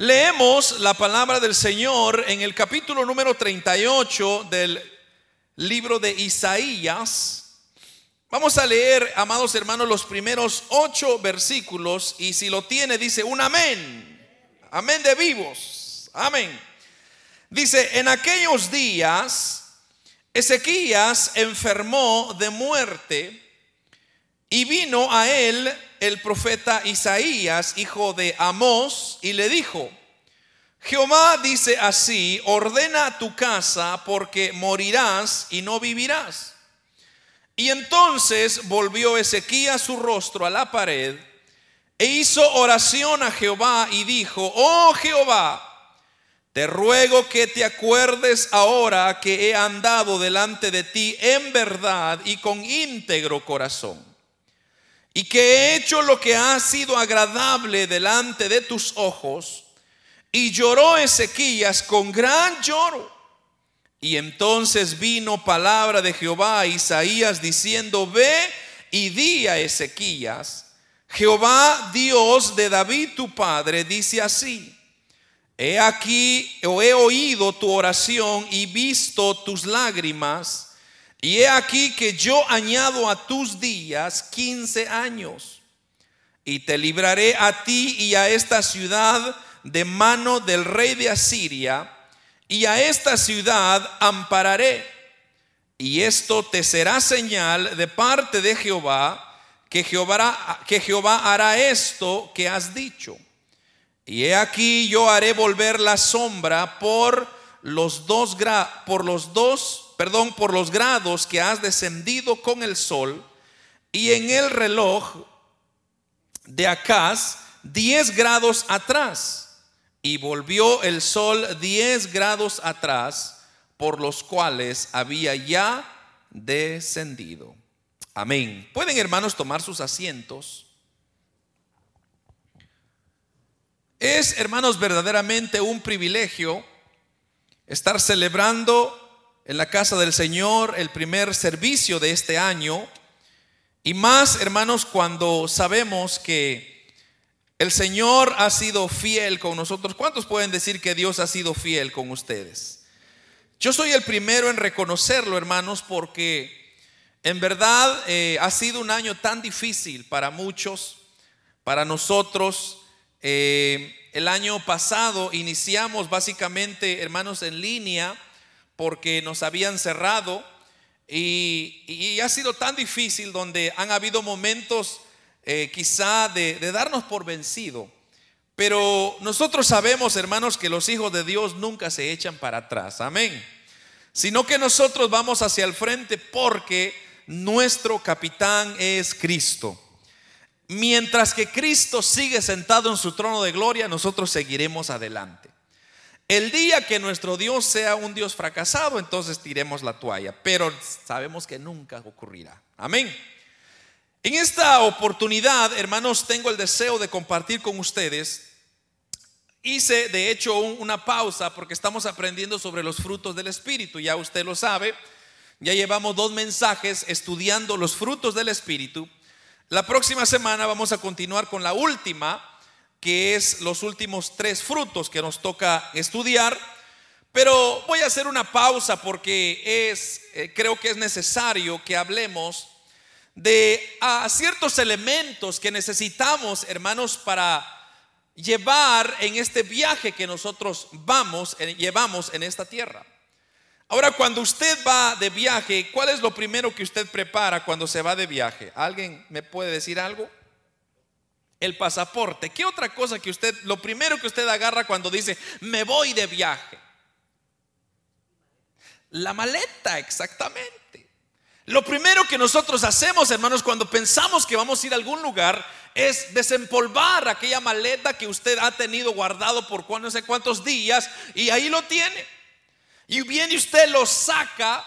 Leemos la palabra del Señor en el capítulo número 38 del libro de Isaías. Vamos a leer, amados hermanos, los primeros ocho versículos y si lo tiene dice un amén. Amén de vivos. Amén. Dice, en aquellos días Ezequías enfermó de muerte y vino a él el profeta Isaías, hijo de Amós, y le dijo, Jehová dice así, ordena tu casa porque morirás y no vivirás. Y entonces volvió Ezequías su rostro a la pared e hizo oración a Jehová y dijo, oh Jehová, te ruego que te acuerdes ahora que he andado delante de ti en verdad y con íntegro corazón y que he hecho lo que ha sido agradable delante de tus ojos. Y lloró Ezequías con gran lloro. Y entonces vino palabra de Jehová a Isaías diciendo, ve y di a Ezequías, Jehová Dios de David tu padre dice así, he aquí o he oído tu oración y visto tus lágrimas y he aquí que yo añado a tus días 15 años y te libraré a ti y a esta ciudad de mano del rey de Asiria y a esta ciudad ampararé. Y esto te será señal de parte de Jehová que Jehová, que Jehová hará esto que has dicho. Y he aquí yo haré volver la sombra por los dos, por los dos perdón, por los grados que has descendido con el sol, y en el reloj de Acaz 10 grados atrás, y volvió el sol 10 grados atrás, por los cuales había ya descendido. Amén. Pueden hermanos tomar sus asientos. Es, hermanos, verdaderamente un privilegio estar celebrando en la casa del Señor el primer servicio de este año. Y más, hermanos, cuando sabemos que el Señor ha sido fiel con nosotros. ¿Cuántos pueden decir que Dios ha sido fiel con ustedes? Yo soy el primero en reconocerlo, hermanos, porque en verdad eh, ha sido un año tan difícil para muchos, para nosotros. Eh, el año pasado iniciamos básicamente, hermanos, en línea porque nos habían cerrado y, ha sido tan difícil donde han habido momentos eh, quizá de, de darnos por vencido. Pero nosotros sabemos, hermanos, que los hijos de Dios nunca se echan para atrás. Amén. Sino que nosotros vamos hacia el frente porque nuestro capitán es Cristo. Mientras que Cristo sigue sentado en su trono de gloria, nosotros seguiremos adelante. El día que nuestro Dios sea un Dios fracasado, entonces tiremos la toalla, pero sabemos que nunca ocurrirá. Amén. En esta oportunidad, hermanos, tengo el deseo de compartir con ustedes. Hice, de hecho, una pausa porque estamos aprendiendo sobre los frutos del Espíritu. Ya usted lo sabe, ya llevamos dos mensajes estudiando los frutos del Espíritu. La próxima semana vamos a continuar con la última que es los últimos tres frutos que nos toca estudiar. Pero voy a hacer una pausa porque es, eh, creo que es necesario que hablemos de a ciertos elementos que necesitamos, hermanos, para llevar en este viaje que nosotros vamos, llevamos en esta tierra. Ahora, cuando usted va de viaje, ¿cuál es lo primero que usted prepara cuando se va de viaje? ¿Alguien me puede decir algo? El pasaporte. ¿Qué otra cosa que usted, lo primero que usted agarra cuando dice, me voy de viaje? La maleta, exactamente. Lo primero que nosotros hacemos, hermanos, cuando pensamos que vamos a ir a algún lugar, es desempolvar aquella maleta que usted ha tenido guardado por no sé cuántos días y ahí lo tiene. Y viene usted lo saca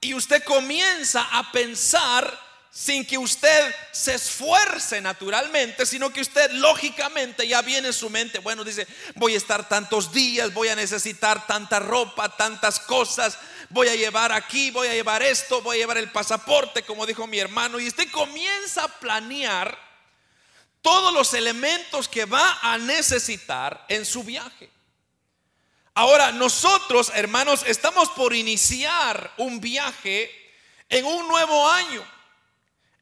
y usted comienza a pensar sin que usted se esfuerce naturalmente, sino que usted lógicamente ya viene en su mente, bueno, dice, voy a estar tantos días, voy a necesitar tanta ropa, tantas cosas, voy a llevar aquí, voy a llevar esto, voy a llevar el pasaporte, como dijo mi hermano, y usted comienza a planear todos los elementos que va a necesitar en su viaje. Ahora, nosotros, hermanos, estamos por iniciar un viaje en un nuevo año.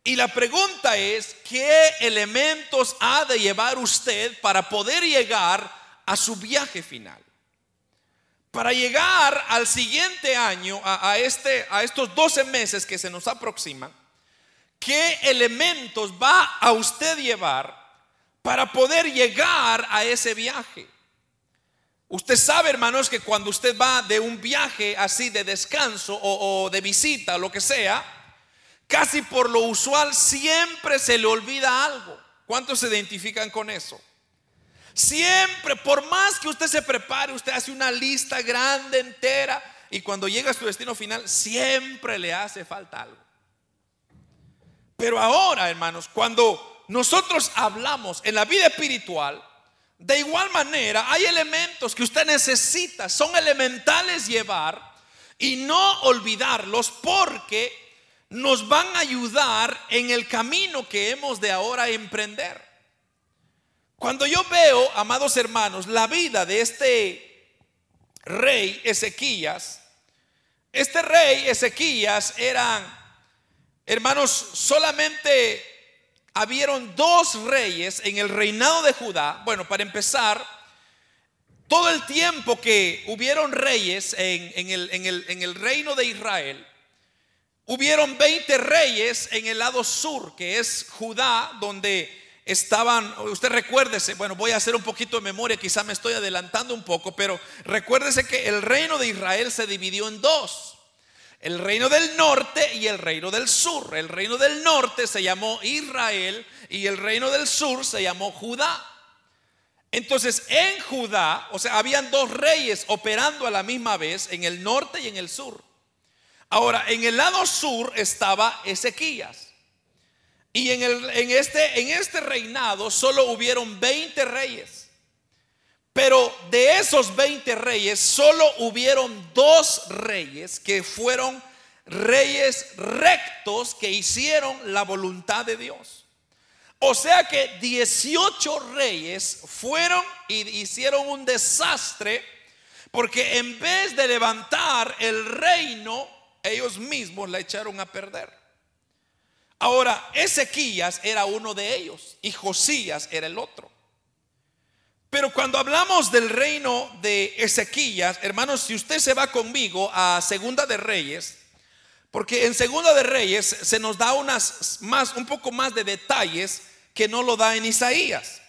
Y la pregunta es, ¿qué elementos ha de llevar usted para poder llegar a su viaje final? Para llegar al siguiente año, a, este, a estos 12 meses que se nos aproximan, ¿qué elementos va a usted llevar para poder llegar a ese viaje? Usted sabe, hermanos, que cuando usted va de un viaje así de descanso o, de visita, lo que sea, casi por lo usual siempre se le olvida algo. ¿Cuántos se identifican con eso? Siempre, por más que usted se prepare, usted hace una lista grande, entera, y cuando llega a su destino final, siempre le hace falta algo. Pero ahora, hermanos, cuando nosotros hablamos en la vida espiritual, de igual manera, hay elementos que usted necesita, son elementales llevar y no olvidarlos porque nos van a ayudar en el camino que hemos de ahora emprender. Cuando yo veo, amados hermanos, la vida de este rey Ezequías, este rey Ezequías eran, hermanos, solamente habieron dos reyes en el reinado de Judá. Bueno, para empezar, todo el tiempo que hubieron reyes en, en, el, reino de Israel, hubieron 20 reyes en el lado sur, que es Judá, donde estaban, usted recuérdese, bueno, voy a hacer un poquito de memoria, quizá me estoy adelantando un poco, pero recuérdese que el reino de Israel se dividió en dos el reino del norte y el reino del sur. El reino del norte se llamó Israel y el reino del sur se llamó Judá. Entonces, en Judá, o sea, habían dos reyes operando a la misma vez en el norte y en el sur. Ahora, en el lado sur estaba Ezequías. Y en, el, en, este, en este reinado solo hubieron 20 reyes. Pero de esos 20 reyes, solo hubieron dos reyes que fueron reyes rectos que hicieron la voluntad de Dios. O sea que 18 reyes fueron y hicieron un desastre porque en vez de levantar el reino, ellos mismos la echaron a perder. Ahora, Ezequías era uno de ellos y Josías era el otro. Pero cuando hablamos del reino de Ezequías, hermanos, si usted se va conmigo a Segunda de Reyes, porque en Segunda de Reyes se nos da unas más un poco más de detalles que no lo da en Isaías.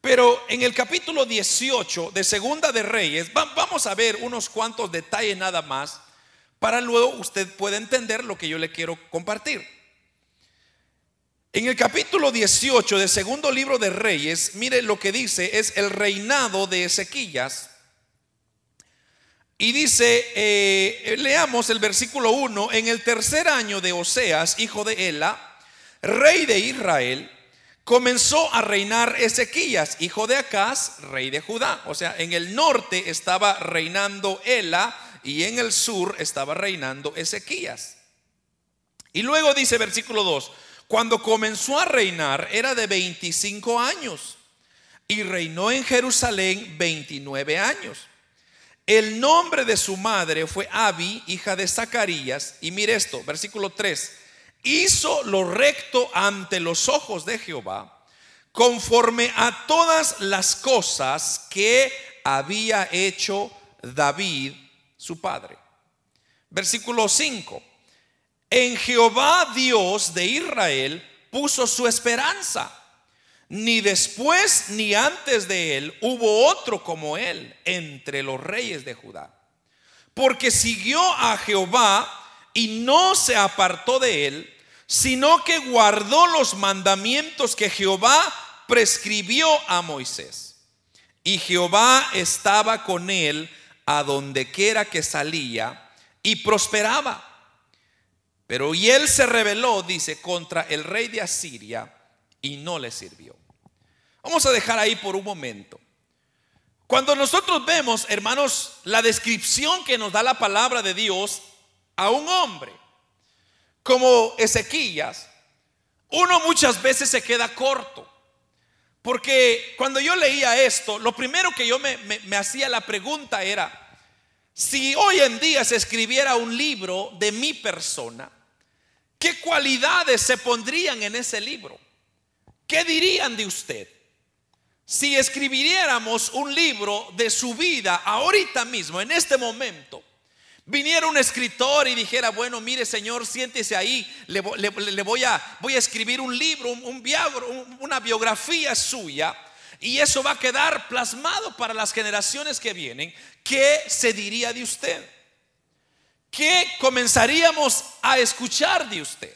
Pero en el capítulo 18 de Segunda de Reyes vamos a ver unos cuantos detalles nada más para luego usted pueda entender lo que yo le quiero compartir. En el capítulo 18 del segundo libro de Reyes, mire lo que dice, es el reinado de Ezequías. Y dice, eh, leamos el versículo 1, en el tercer año de Oseas, hijo de Ela, rey de Israel, comenzó a reinar Ezequías, hijo de Acaz, rey de Judá. O sea, en el norte estaba reinando Ela y en el sur estaba reinando Ezequías. Y luego dice versículo 2, cuando comenzó a reinar era de 25 años y reinó en Jerusalén 29 años. El nombre de su madre fue Abi, hija de Zacarías. Y mire esto, versículo 3. Hizo lo recto ante los ojos de Jehová, conforme a todas las cosas que había hecho David, su padre. Versículo 5. En Jehová Dios de Israel puso su esperanza. Ni después ni antes de él hubo otro como él entre los reyes de Judá. Porque siguió a Jehová y no se apartó de él, sino que guardó los mandamientos que Jehová prescribió a Moisés. Y Jehová estaba con él a donde quiera que salía y prosperaba. Pero y él se rebeló, dice, contra el rey de Asiria y no le sirvió. Vamos a dejar ahí por un momento. Cuando nosotros vemos, hermanos, la descripción que nos da la palabra de Dios a un hombre como Ezequías, uno muchas veces se queda corto. Porque cuando yo leía esto, lo primero que yo me, hacía la pregunta era, si hoy en día se escribiera un libro de mi persona, ¿qué cualidades se pondrían en ese libro? ¿Qué dirían de usted? Si escribiéramos un libro de su vida ahorita mismo, en este momento, viniera un escritor y dijera, bueno, mire Señor, siéntese ahí, le, voy, a, voy, a, escribir un libro, un, una biografía suya, y eso va a quedar plasmado para las generaciones que vienen, ¿qué se diría de usted? ¿Qué comenzaríamos a escuchar de usted?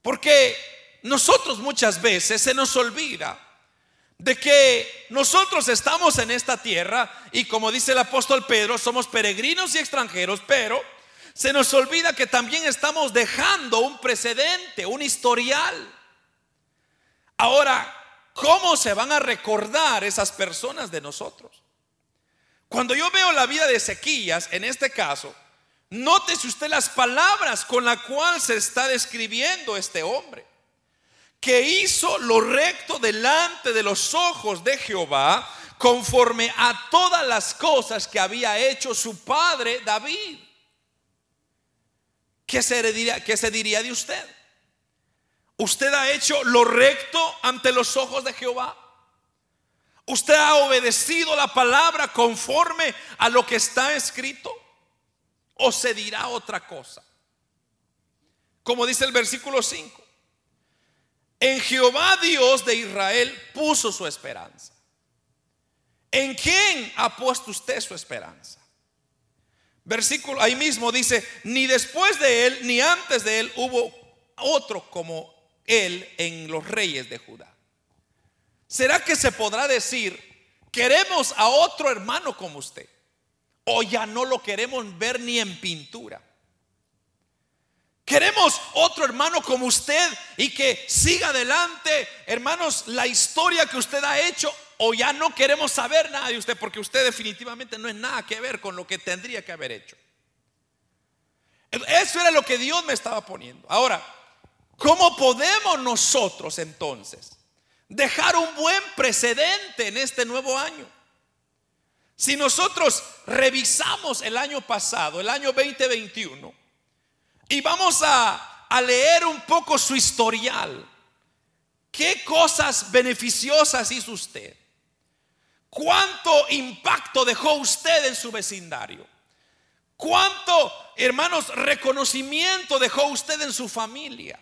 Porque nosotros muchas veces se nos olvida de que nosotros estamos en esta tierra y como dice el apóstol Pedro, somos peregrinos y extranjeros, pero se nos olvida que también estamos dejando un precedente, un historial. Ahora, ¿cómo se van a recordar esas personas de nosotros? Cuando yo veo la vida de Ezequías, en este caso, nótese usted las palabras con las cuales se está describiendo este hombre que hizo lo recto delante de los ojos de Jehová, conforme a todas las cosas que había hecho su padre David. ¿Qué se diría, de usted? ¿Usted ha hecho lo recto ante los ojos de Jehová? ¿Usted ha obedecido la palabra conforme a lo que está escrito? ¿O se dirá otra cosa? Como dice el versículo 5. En Jehová Dios de Israel puso su esperanza. ¿En quién ha puesto usted su esperanza? Versículo ahí mismo dice, ni después de él ni antes de él hubo otro como él en los reyes de Judá. ¿Será que se podrá decir, queremos a otro hermano como usted? O ya no lo queremos ver ni en pintura. Queremos otro hermano como usted y que siga adelante, hermanos, la historia que usted ha hecho o ya no queremos saber nada de usted porque usted definitivamente no es nada que ver con lo que tendría que haber hecho. Eso era lo que Dios me estaba poniendo. Ahora, ¿cómo podemos nosotros entonces dejar un buen precedente en este nuevo año? Si nosotros revisamos el año pasado, el año 2021, y vamos a, a leer un poco su historial. ¿Qué cosas beneficiosas hizo usted? ¿Cuánto impacto dejó usted en su vecindario? ¿Cuánto, hermanos, reconocimiento dejó usted en su familia?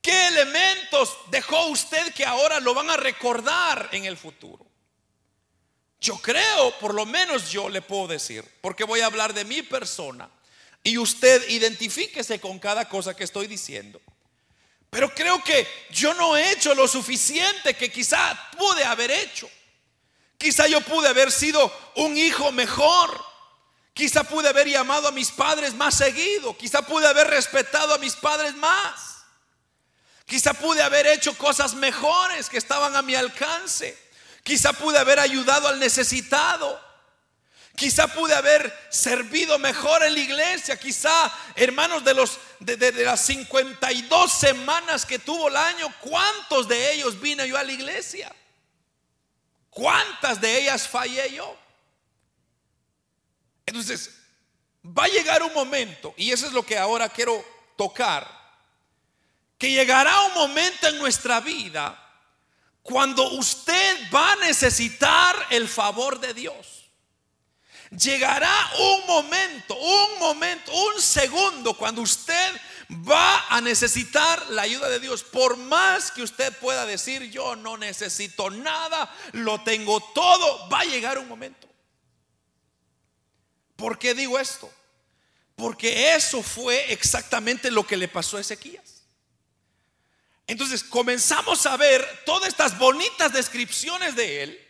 ¿Qué elementos dejó usted que ahora lo van a recordar en el futuro? Yo creo, por lo menos yo le puedo decir, porque voy a hablar de mi persona y usted identifíquese con cada cosa que estoy diciendo. Pero creo que yo no he hecho lo suficiente que quizá pude haber hecho. Quizá yo pude haber sido un hijo mejor. Quizá pude haber llamado a mis padres más seguido. Quizá pude haber respetado a mis padres más. Quizá pude haber hecho cosas mejores que estaban a mi alcance. Quizá pude haber ayudado al necesitado. Quizá pude haber servido mejor en la iglesia. Quizá, hermanos, de, los, de, las 52 semanas que tuvo el año, ¿cuántos de ellos vine yo a la iglesia? ¿Cuántas de ellas fallé yo? Entonces, va a llegar un momento, y eso es lo que ahora quiero tocar, que llegará un momento en nuestra vida cuando usted va a necesitar el favor de Dios. Llegará un momento, un momento, un segundo cuando usted va a necesitar la ayuda de Dios. Por más que usted pueda decir, yo no necesito nada, lo tengo todo, va a llegar un momento. ¿Por qué digo esto? Porque eso fue exactamente lo que le pasó a Ezequías. Entonces comenzamos a ver todas estas bonitas descripciones de él.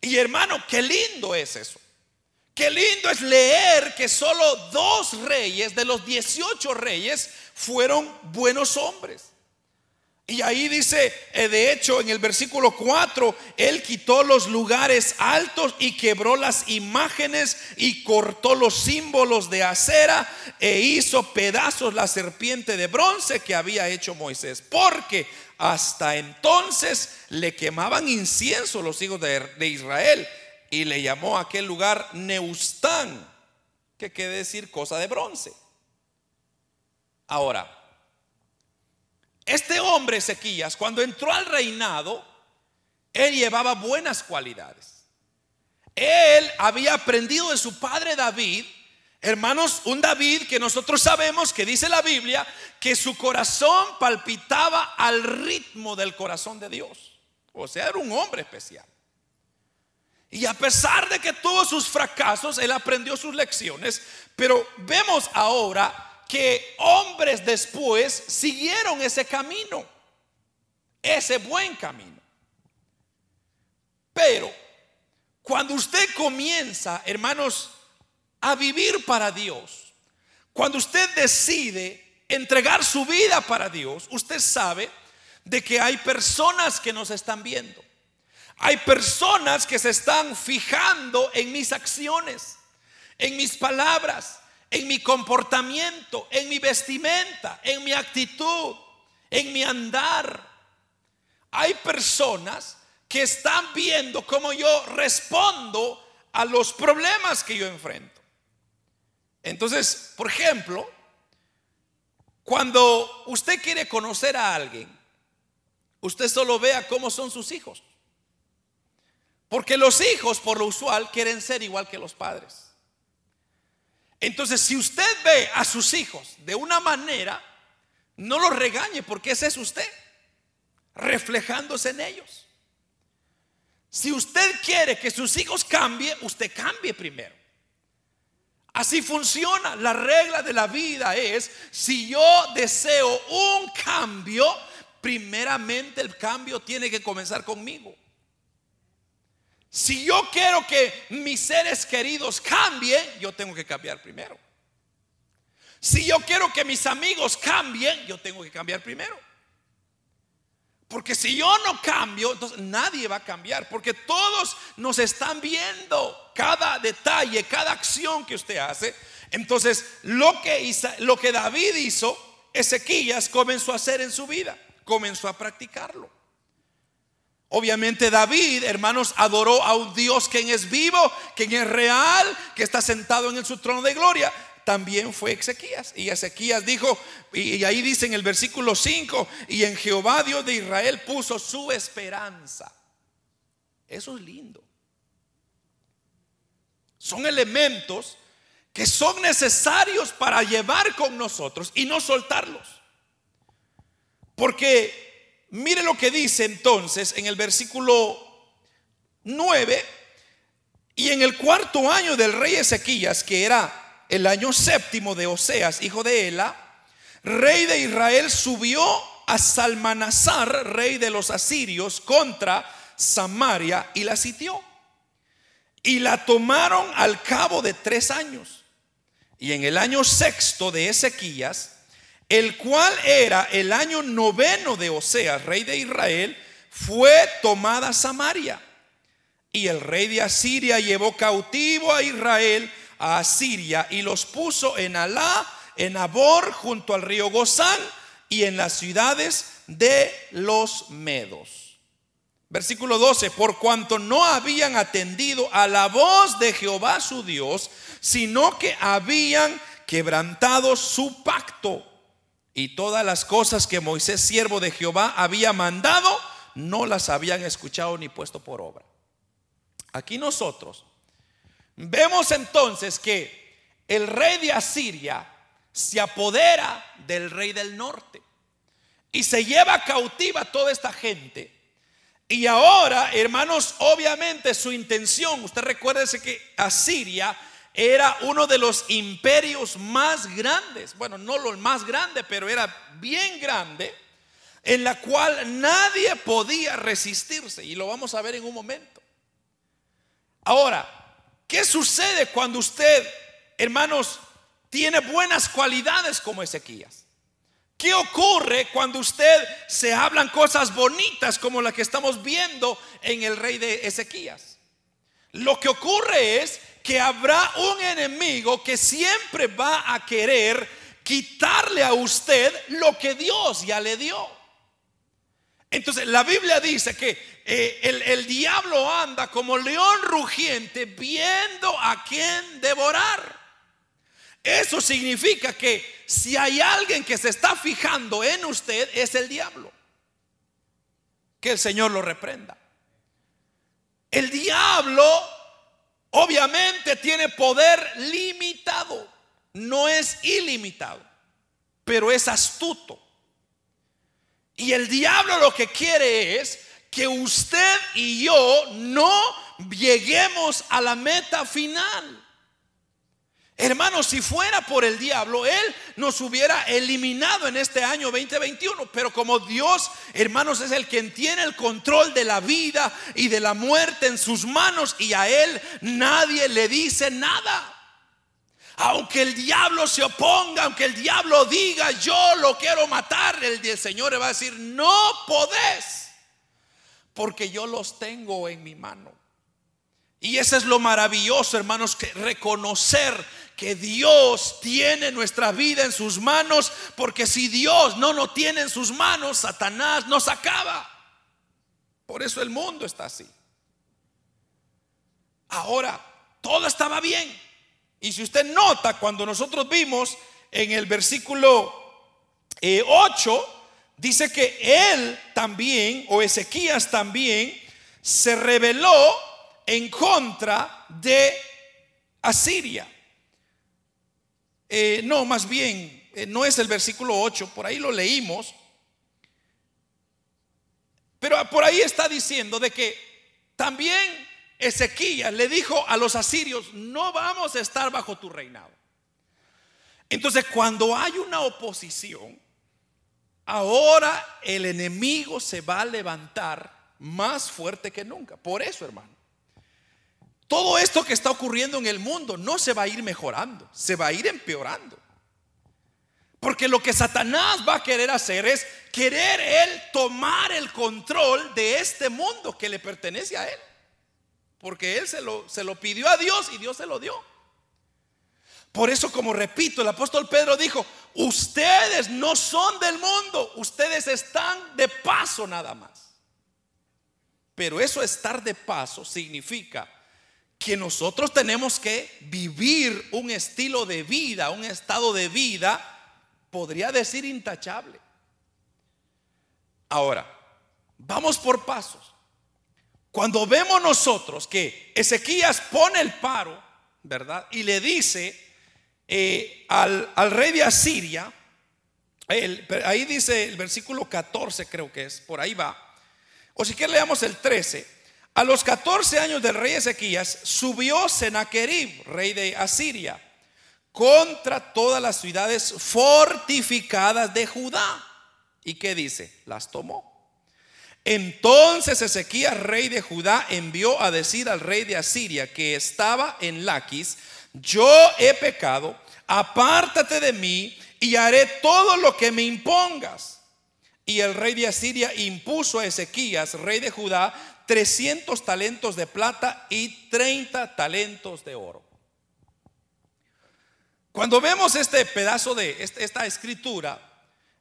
Y hermano, qué lindo es eso. Qué lindo es leer que solo dos reyes de los 18 reyes fueron buenos hombres. Y ahí dice, eh, de hecho, en el versículo 4, Él quitó los lugares altos y quebró las imágenes y cortó los símbolos de acera e hizo pedazos la serpiente de bronce que había hecho Moisés. Porque hasta entonces le quemaban incienso los hijos de, Israel y le llamó a aquel lugar Neustán, que quiere decir cosa de bronce. Ahora, este hombre Ezequías, cuando entró al reinado, él llevaba buenas cualidades. Él había aprendido de su padre David, hermanos, un David que nosotros sabemos que dice la Biblia que su corazón palpitaba al ritmo del corazón de Dios. O sea, era un hombre especial. Y a pesar de que tuvo sus fracasos, él aprendió sus lecciones, pero vemos ahora que hombres después siguieron ese camino, ese buen camino. Pero cuando usted comienza, hermanos, a vivir para Dios, cuando usted decide entregar su vida para Dios, usted sabe de que hay personas que nos están viendo. Hay personas que se están fijando en mis acciones, en mis palabras, en mi comportamiento, en mi vestimenta, en mi actitud, en mi andar. Hay personas que están viendo cómo yo respondo a los problemas que yo enfrento. Entonces, por ejemplo, cuando usted quiere conocer a alguien, usted solo vea cómo son sus hijos. Porque los hijos, por lo usual, quieren ser igual que los padres. Entonces, si usted ve a sus hijos de una manera, no los regañe porque ese es usted, reflejándose en ellos. Si usted quiere que sus hijos cambien, usted cambie primero. Así funciona. La regla de la vida es, si yo deseo un cambio, primeramente el cambio tiene que comenzar conmigo. Si yo quiero que mis seres queridos cambien, yo tengo que cambiar primero. Si yo quiero que mis amigos cambien, yo tengo que cambiar primero. Porque si yo no cambio, entonces nadie va a cambiar. Porque todos nos están viendo cada detalle, cada acción que usted hace. Entonces, lo que, lo que David hizo, Ezequías comenzó a hacer en su vida. Comenzó a practicarlo. Obviamente David, hermanos, adoró a un Dios quien es vivo, quien es real, que está sentado en su trono de gloria. También fue Ezequías. Y Ezequías dijo, y ahí dice en el versículo 5, y en Jehová Dios de Israel puso su esperanza. Eso es lindo. Son elementos que son necesarios para llevar con nosotros y no soltarlos. Porque Mire lo que dice entonces en el versículo 9. Y en el cuarto año del rey Ezequías, que era el año séptimo de Oseas, hijo de Ela, rey de Israel, subió a Salmanasar, rey de los asirios, contra Samaria y la sitió. Y la tomaron al cabo de tres años. Y en el año sexto de Ezequías, el cual era el año noveno de Oseas, rey de Israel, fue tomada Samaria. Y el rey de Asiria llevó cautivo a Israel a Asiria y los puso en Alá, en Abor, junto al río Gozán y en las ciudades de los Medos. Versículo 12, por cuanto no habían atendido a la voz de Jehová su Dios, sino que habían quebrantado su pacto y todas las cosas que Moisés, siervo de Jehová, había mandado, no las habían escuchado ni puesto por obra. Aquí nosotros vemos entonces que el rey de Asiria se apodera del rey del norte y se lleva cautiva toda esta gente. Y ahora, hermanos, obviamente su intención, usted recuérdese que Asiria era uno de los imperios más grandes, bueno, no lo más grande, pero era bien grande, en la cual nadie podía resistirse, y lo vamos a ver en un momento. Ahora, ¿qué sucede cuando usted, hermanos, tiene buenas cualidades como Ezequías? ¿Qué ocurre cuando usted se hablan cosas bonitas como la que estamos viendo en el rey de Ezequías? Lo que ocurre es que habrá un enemigo que siempre va a querer quitarle a usted lo que Dios ya le dio. Entonces la Biblia dice que eh, el, el diablo anda como león rugiente viendo a quién devorar. Eso significa que si hay alguien que se está fijando en usted, es el diablo. Que el Señor lo reprenda. El diablo obviamente tiene poder limitado, no es ilimitado, pero es astuto. Y el diablo lo que quiere es que usted y yo no lleguemos a la meta final. Hermanos, si fuera por el diablo, Él nos hubiera eliminado en este año 2021. Pero como Dios, hermanos, es el quien tiene el control de la vida y de la muerte en sus manos y a Él nadie le dice nada. Aunque el diablo se oponga, aunque el diablo diga, yo lo quiero matar, el, Señor le va a decir, no podés, porque yo los tengo en mi mano. Y eso es lo maravilloso, hermanos, que reconocer que Dios tiene nuestra vida en sus manos, porque si Dios no lo tiene en sus manos, Satanás nos acaba. Por eso el mundo está así. Ahora, todo estaba bien. Y si usted nota, cuando nosotros vimos en el versículo 8, eh, dice que él también, o Ezequías también, se rebeló en contra de Asiria. Eh, no, más bien, eh, no es el versículo 8, por ahí lo leímos. Pero por ahí está diciendo de que también Ezequías le dijo a los asirios, no vamos a estar bajo tu reinado. Entonces, cuando hay una oposición, ahora el enemigo se va a levantar más fuerte que nunca. Por eso, hermano. Todo esto que está ocurriendo en el mundo no se va a ir mejorando, se va a ir empeorando. Porque lo que Satanás va a querer hacer es querer él tomar el control de este mundo que le pertenece a él. Porque él se lo, se lo pidió a Dios y Dios se lo dio. Por eso, como repito, el apóstol Pedro dijo, ustedes no son del mundo, ustedes están de paso nada más. Pero eso estar de paso significa que nosotros tenemos que vivir un estilo de vida, un estado de vida, podría decir intachable. Ahora, vamos por pasos. Cuando vemos nosotros que Ezequías pone el paro, ¿verdad? Y le dice eh, al, rey de Asiria, ahí dice el versículo 14 creo que es, por ahí va. O si quiere leamos el 13. A los 14 años del rey Ezequías subió Sennacherib, rey de Asiria, contra todas las ciudades fortificadas de Judá. ¿Y qué dice? Las tomó. Entonces Ezequías, rey de Judá, envió a decir al rey de Asiria que estaba en Laquis, yo he pecado, apártate de mí y haré todo lo que me impongas. Y el rey de Asiria impuso a Ezequías, rey de Judá, 300 talentos de plata y 30 talentos de oro. Cuando vemos este pedazo de esta escritura,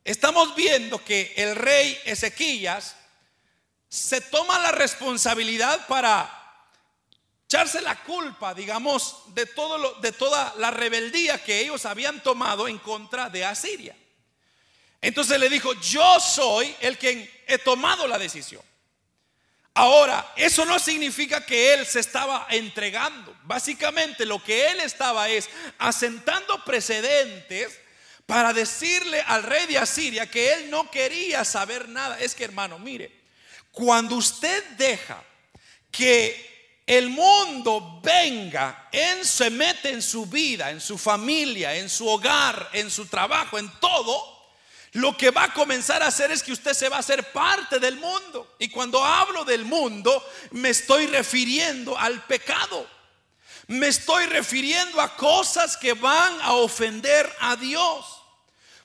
estamos viendo que el rey Ezequías se toma la responsabilidad para echarse la culpa, digamos, de, todo lo, de toda la rebeldía que ellos habían tomado en contra de Asiria. Entonces le dijo, yo soy el quien he tomado la decisión. Ahora, eso no significa que él se estaba entregando. Básicamente lo que él estaba es asentando precedentes para decirle al rey de Asiria que él no quería saber nada. Es que hermano, mire, cuando usted deja que el mundo venga, en, se mete en su vida, en su familia, en su hogar, en su trabajo, en todo, lo que va a comenzar a hacer es que usted se va a hacer parte del mundo. Y cuando hablo del mundo, me estoy refiriendo al pecado. Me estoy refiriendo a cosas que van a ofender a Dios.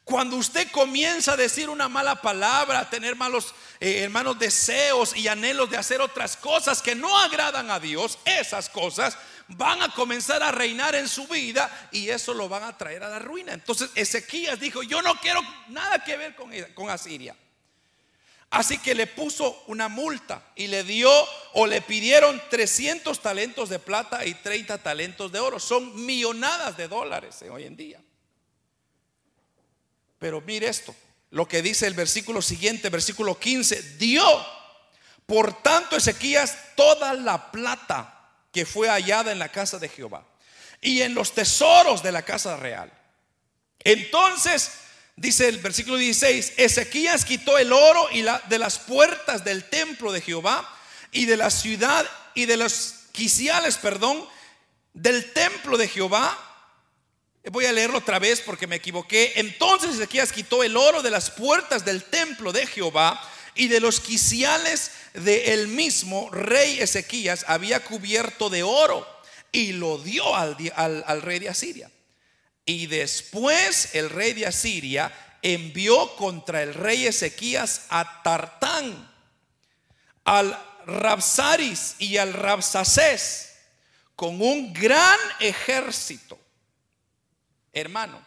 Cuando usted comienza a decir una mala palabra, a tener malos eh, hermanos deseos y anhelos de hacer otras cosas que no agradan a Dios, esas cosas van a comenzar a reinar en su vida y eso lo van a traer a la ruina. Entonces Ezequías dijo, yo no quiero nada que ver con, con Asiria. Así que le puso una multa y le dio o le pidieron 300 talentos de plata y 30 talentos de oro. Son millonadas de dólares hoy en día. Pero mire esto, lo que dice el versículo siguiente, versículo 15, dio por tanto Ezequías toda la plata que fue hallada en la casa de Jehová y en los tesoros de la casa real. Entonces, dice el versículo 16, Ezequías quitó el oro y la, de las puertas del templo de Jehová y de la ciudad y de los quiciales, perdón, del templo de Jehová. Voy a leerlo otra vez porque me equivoqué. Entonces Ezequías quitó el oro de las puertas del templo de Jehová y de los quiciales de el mismo rey Ezequías había cubierto de oro y lo dio al, al, rey de Asiria. Y después el rey de Asiria envió contra el rey Ezequías a Tartán, al Rabsaris y al Rabsacés con un gran ejército. Hermano,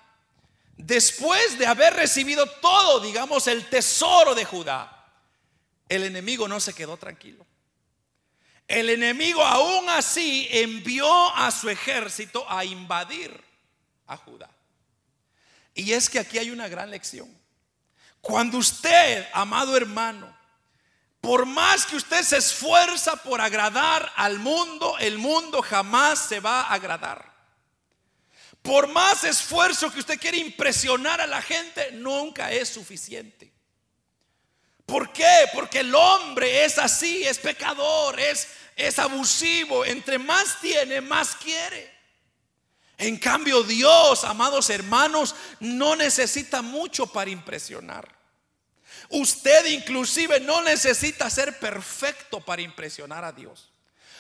después de haber recibido todo, digamos, el tesoro de Judá, el enemigo no se quedó tranquilo. El enemigo aún así envió a su ejército a invadir a Judá. Y es que aquí hay una gran lección. Cuando usted, amado hermano, por más que usted se esfuerza por agradar al mundo, el mundo jamás se va a agradar. Por más esfuerzo que usted quiere impresionar a la gente, nunca es suficiente. ¿Por qué? Porque el hombre es así, es pecador, es, es abusivo. Entre más tiene, más quiere. En cambio, Dios, amados hermanos, no necesita mucho para impresionar. Usted inclusive no necesita ser perfecto para impresionar a Dios.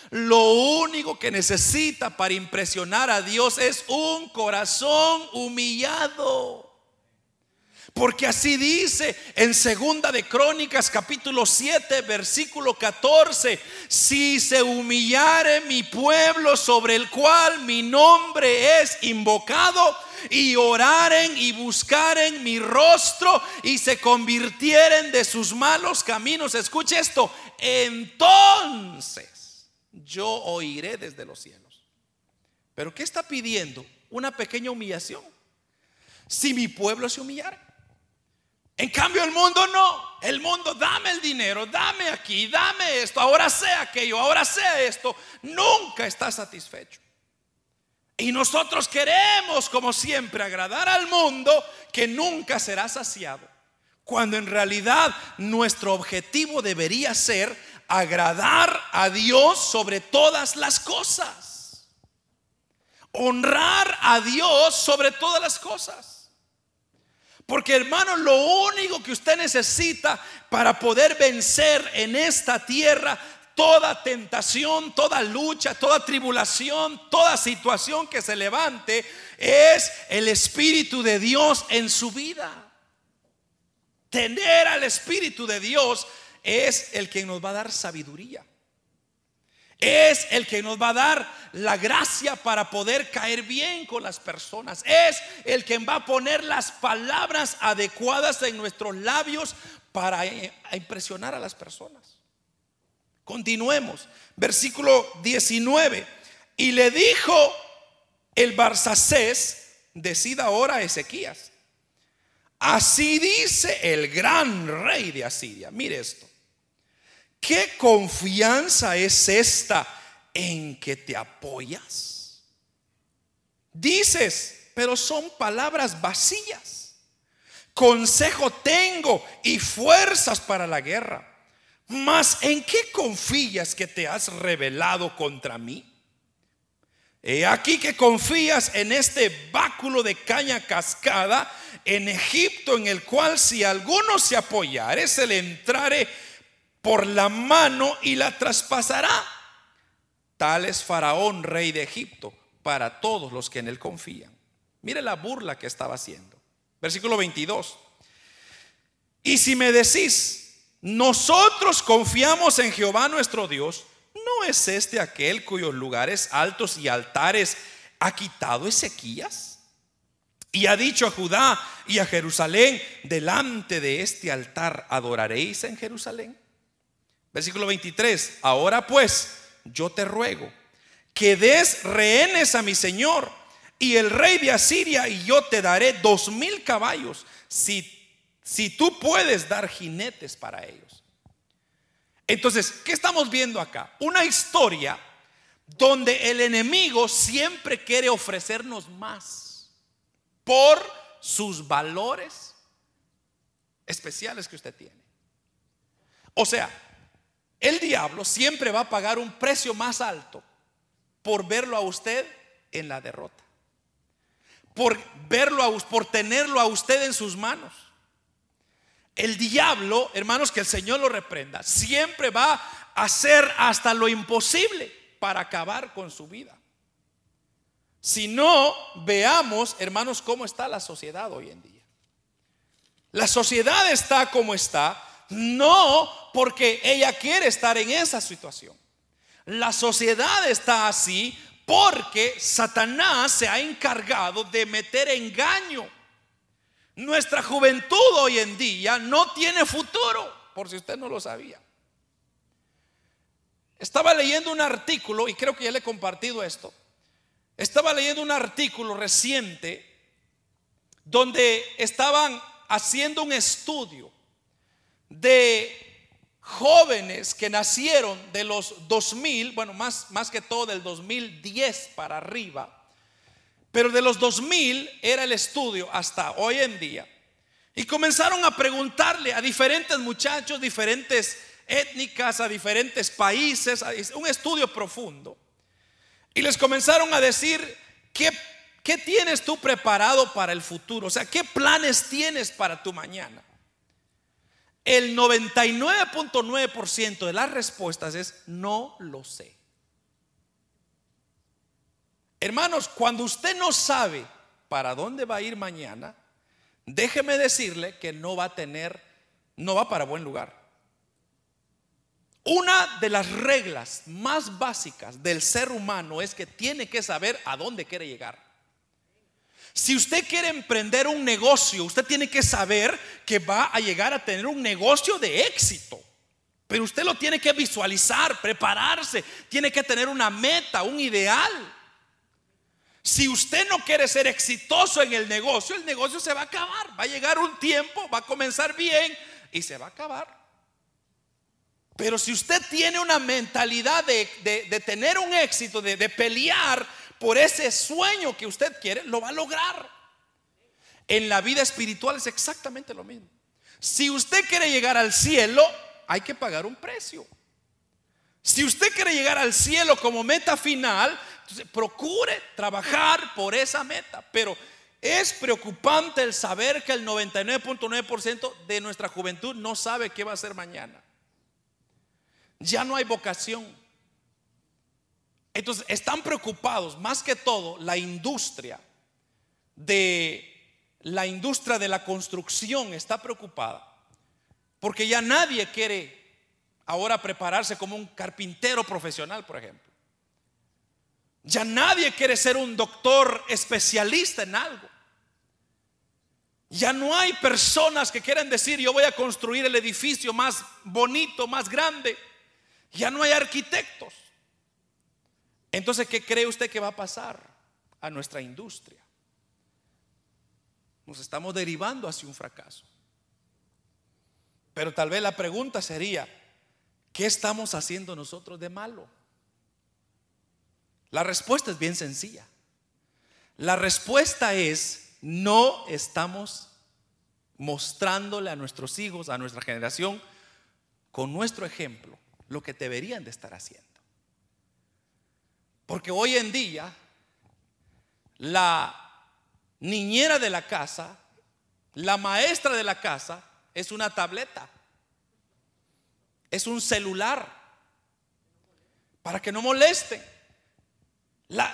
Lo único que necesita para impresionar a Dios es un corazón humillado. Porque así dice en segunda de Crónicas capítulo 7 versículo 14, si se humillare mi pueblo sobre el cual mi nombre es invocado y oraren y buscaren mi rostro y se convirtieren de sus malos caminos, escuche esto, entonces yo oiré desde los cielos. Pero ¿qué está pidiendo? Una pequeña humillación. Si mi pueblo se humillara. En cambio el mundo no. El mundo, dame el dinero, dame aquí, dame esto, ahora sea aquello, ahora sea esto. Nunca está satisfecho. Y nosotros queremos, como siempre, agradar al mundo que nunca será saciado. Cuando en realidad nuestro objetivo debería ser agradar a Dios sobre todas las cosas. Honrar a Dios sobre todas las cosas. Porque hermano, lo único que usted necesita para poder vencer en esta tierra toda tentación, toda lucha, toda tribulación, toda situación que se levante, es el Espíritu de Dios en su vida. Tener al Espíritu de Dios es el que nos va a dar sabiduría es el que nos va a dar la gracia para poder caer bien con las personas. Es el que va a poner las palabras adecuadas en nuestros labios para eh, impresionar a las personas. Continuemos. Versículo 19. Y le dijo el Barsacés, decida ahora Ezequías. Así dice el gran rey de Asiria. Mire esto. ¿Qué confianza es esta en que te apoyas? Dices, pero son palabras vacías. Consejo tengo y fuerzas para la guerra. Mas ¿en qué confías que te has revelado contra mí? He aquí que confías en este báculo de caña cascada en Egipto, en el cual si alguno se apoyare, se le entrare por la mano y la traspasará. Tal es Faraón, rey de Egipto, para todos los que en él confían. Mire la burla que estaba haciendo. Versículo 22. Y si me decís, nosotros confiamos en Jehová nuestro Dios, ¿no es este aquel cuyos lugares altos y altares ha quitado Ezequías? Y ha dicho a Judá y a Jerusalén, delante de este altar adoraréis en Jerusalén. Versículo 23, ahora pues yo te ruego que des rehenes a mi Señor y el rey de Asiria y yo te daré dos mil caballos si, si tú puedes dar jinetes para ellos. Entonces, ¿qué estamos viendo acá? Una historia donde el enemigo siempre quiere ofrecernos más por sus valores especiales que usted tiene. O sea, el diablo siempre va a pagar un precio más alto por verlo a usted en la derrota. Por verlo a por tenerlo a usted en sus manos. El diablo, hermanos, que el Señor lo reprenda, siempre va a hacer hasta lo imposible para acabar con su vida. Si no, veamos, hermanos, cómo está la sociedad hoy en día. La sociedad está como está, no porque ella quiere estar en esa situación. La sociedad está así porque Satanás se ha encargado de meter engaño. Nuestra juventud hoy en día no tiene futuro, por si usted no lo sabía. Estaba leyendo un artículo, y creo que ya le he compartido esto. Estaba leyendo un artículo reciente donde estaban haciendo un estudio de jóvenes que nacieron de los 2000, bueno, más, más que todo del 2010 para arriba, pero de los 2000 era el estudio hasta hoy en día. Y comenzaron a preguntarle a diferentes muchachos, diferentes étnicas, a diferentes países, un estudio profundo. Y les comenzaron a decir, ¿qué, ¿qué tienes tú preparado para el futuro? O sea, ¿qué planes tienes para tu mañana? El 99.9% de las respuestas es no lo sé. Hermanos, cuando usted no sabe para dónde va a ir mañana, déjeme decirle que no va a tener, no va para buen lugar. Una de las reglas más básicas del ser humano es que tiene que saber a dónde quiere llegar. Si usted quiere emprender un negocio, usted tiene que saber que va a llegar a tener un negocio de éxito. Pero usted lo tiene que visualizar, prepararse, tiene que tener una meta, un ideal. Si usted no quiere ser exitoso en el negocio, el negocio se va a acabar. Va a llegar un tiempo, va a comenzar bien y se va a acabar. Pero si usted tiene una mentalidad de, tener un éxito, de, de pelear, por ese sueño que usted quiere, lo va a lograr. En la vida espiritual es exactamente lo mismo. Si usted quiere llegar al cielo, hay que pagar un precio. Si usted quiere llegar al cielo como meta final, procure trabajar por esa meta. Pero es preocupante el saber que el 99.9% de nuestra juventud no sabe qué va a ser mañana. Ya no hay vocación. Entonces, están preocupados más que todo la industria de la industria de la construcción está preocupada porque ya nadie quiere ahora prepararse como un carpintero profesional, por ejemplo. Ya nadie quiere ser un doctor especialista en algo. Ya no hay personas que quieran decir yo voy a construir el edificio más bonito, más grande. Ya no hay arquitectos. Entonces, ¿qué cree usted que va a pasar a nuestra industria? Nos estamos derivando hacia un fracaso. Pero tal vez la pregunta sería, ¿qué estamos haciendo nosotros de malo? La respuesta es bien sencilla. La respuesta es, no estamos mostrándole a nuestros hijos, a nuestra generación, con nuestro ejemplo, lo que deberían de estar haciendo. Porque hoy en día la niñera de la casa, la maestra de la casa, es una tableta, es un celular, para que no moleste.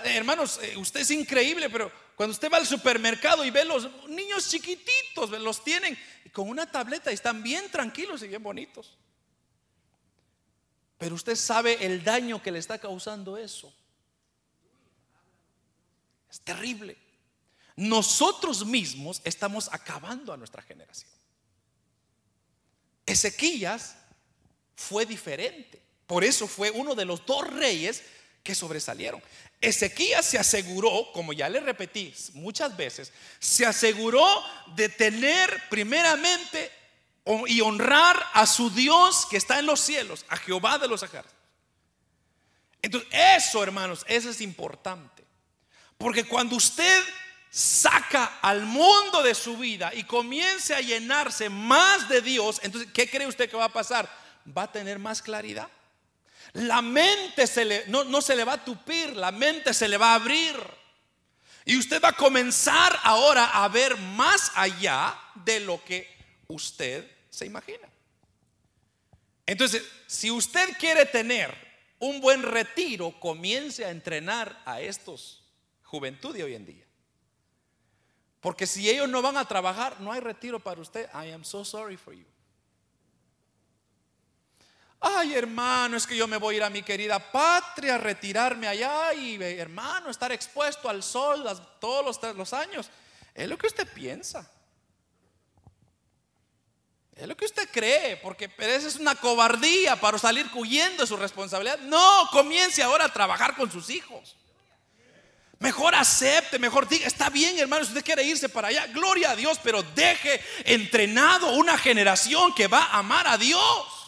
hermanos, eh, usted es increíble, pero Cuando usted va al supermercado y ve los niños chiquititos, los tienen con una tableta y están bien tranquilos y bien bonitos. Pero usted sabe el daño que le está causando eso. Es terrible. Nosotros mismos estamos acabando a nuestra generación. Ezequías fue diferente. Por eso fue uno de los dos reyes que sobresalieron. Ezequías se aseguró, como ya le repetí muchas veces, se aseguró de tener primeramente y honrar a su Dios que está en los cielos, a Jehová de los ejércitos. Entonces, eso, hermanos, eso es importante. Porque cuando usted saca al mundo de su vida y comience a llenarse más de Dios, entonces, ¿qué cree usted que va a pasar? Va a tener más claridad. La mente se le, no, no se le va a tupir, la mente se le va a abrir. Y usted va a comenzar ahora a ver más allá de lo que usted se imagina. Entonces, si usted quiere tener un buen retiro, comience a entrenar a estos juventud de hoy en día. Porque si ellos no van a trabajar, no hay retiro para usted. I am so sorry for you. Ay, hermano, es que yo me voy a ir a mi querida patria, retirarme allá y, hermano, estar expuesto al sol todos los, los años. Es lo que usted piensa. Es lo que usted cree, porque esa es una cobardía para salir huyendo de su responsabilidad. No, comience ahora a trabajar con sus hijos. Mejor acepte, mejor diga, está bien hermano, si usted quiere irse para allá, gloria a Dios, pero deje entrenado una generación que va a amar a Dios.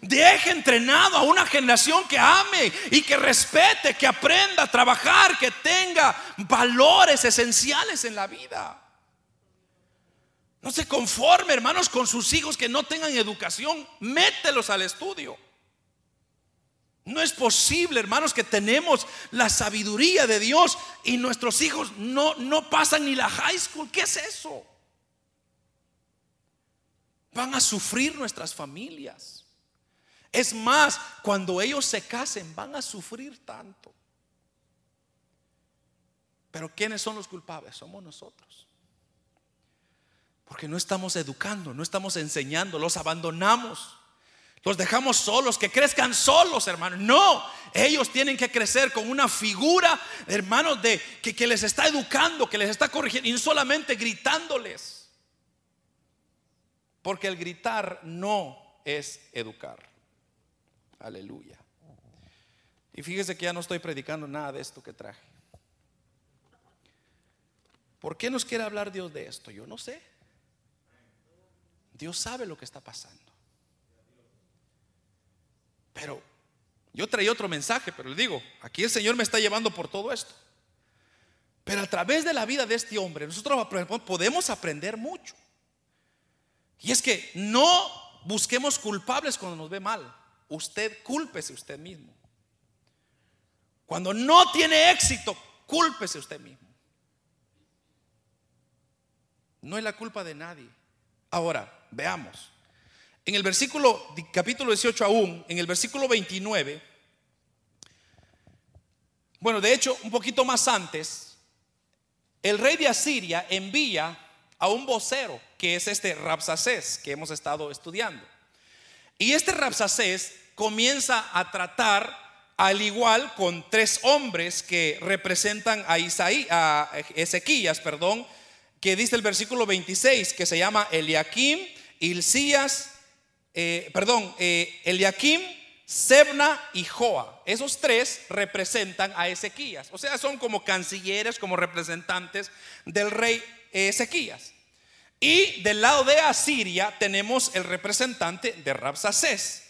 Deje entrenado a una generación que ame y que respete, que aprenda a trabajar, que tenga valores esenciales en la vida. No se conforme, hermanos, con sus hijos que no tengan educación. Mételos al estudio. No es posible, hermanos, que tenemos la sabiduría de Dios y nuestros hijos no, no pasan ni la high school. ¿Qué es eso? Van a sufrir nuestras familias. Es más, cuando ellos se casen, van a sufrir tanto. Pero ¿quiénes son los culpables? Somos nosotros. Porque no estamos educando, no estamos enseñando, los abandonamos. Los dejamos solos, que crezcan solos, hermanos. No, ellos tienen que crecer con una figura, hermanos, de que, que les está educando, que les está corrigiendo, y no solamente gritándoles. Porque el gritar no es educar. Aleluya. Y fíjese que ya no estoy predicando nada de esto que traje. ¿Por qué nos quiere hablar Dios de esto? Yo no sé. Dios sabe lo que está pasando. Pero yo traía otro mensaje, pero le digo, aquí el Señor me está llevando por todo esto. Pero a través de la vida de este hombre, nosotros podemos aprender mucho. Y es que no busquemos culpables cuando nos ve mal. Usted cúlpese usted mismo. Cuando no tiene éxito, cúlpese usted mismo. No es la culpa de nadie. Ahora, Veamos. En el versículo, capítulo 18 aún, en el versículo 29, bueno, de hecho, un poquito más antes, el rey de Asiria envía a un vocero, que es este Rapsacés, que hemos estado estudiando. Y este Rapsacés comienza a tratar al igual con tres hombres que representan a Isaí, a Ezequías, perdón, que dice el versículo 26, que se llama Eliakim, Hilcías, eh, perdón, eh, Eliakim, Sebna y Joa. Esos tres representan a Ezequías. O sea, son como cancilleres, como representantes del rey Ezequías. Y del lado de Asiria tenemos el representante de Rabsacés.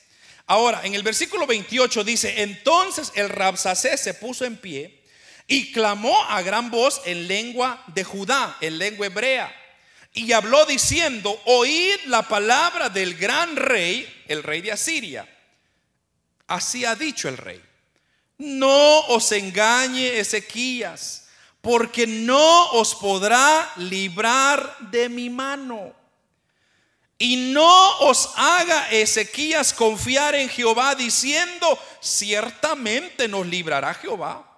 Ahora, en el versículo 28 dice, entonces el Rabsacés se puso en pie y clamó a gran voz en lengua de Judá, en lengua hebrea y habló diciendo, oíd la palabra del gran rey, el rey de Asiria. Así ha dicho el rey. No os engañe Ezequías, porque no os podrá librar de mi mano. Y no os haga Ezequías confiar en Jehová diciendo, ciertamente nos librará Jehová.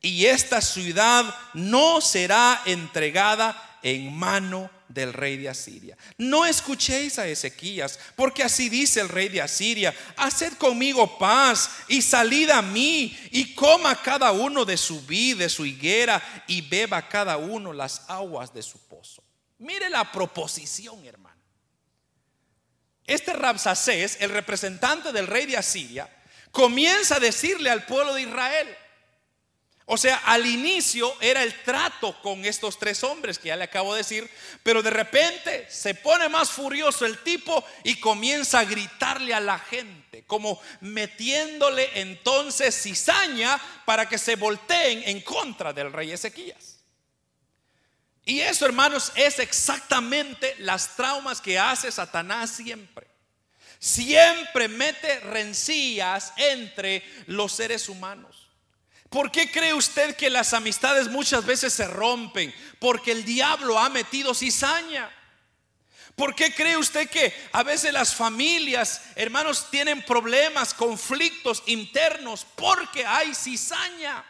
y esta ciudad no será entregada en mano del rey de Asiria. No escuchéis a Ezequías, porque así dice el rey de Asiria, haced conmigo paz y salid a mí y coma cada uno de su vid, de su higuera y beba cada uno las aguas de su pozo. Mire la proposición, hermano. Este Rabsacés, el representante del rey de Asiria, comienza a decirle al pueblo de Israel, o sea, al inicio era el trato con estos tres hombres que ya le acabo de decir, pero de repente se pone más furioso el tipo y comienza a gritarle a la gente, como metiéndole entonces cizaña para que se volteen en contra del rey Ezequías. Y eso, hermanos, es exactamente las traumas que hace Satanás siempre. Siempre mete rencillas entre los seres humanos. ¿Por qué cree usted que las amistades muchas veces se rompen? Porque el diablo ha metido cizaña. ¿Por qué cree usted que a veces las familias, hermanos, tienen problemas, conflictos internos? Porque hay cizaña.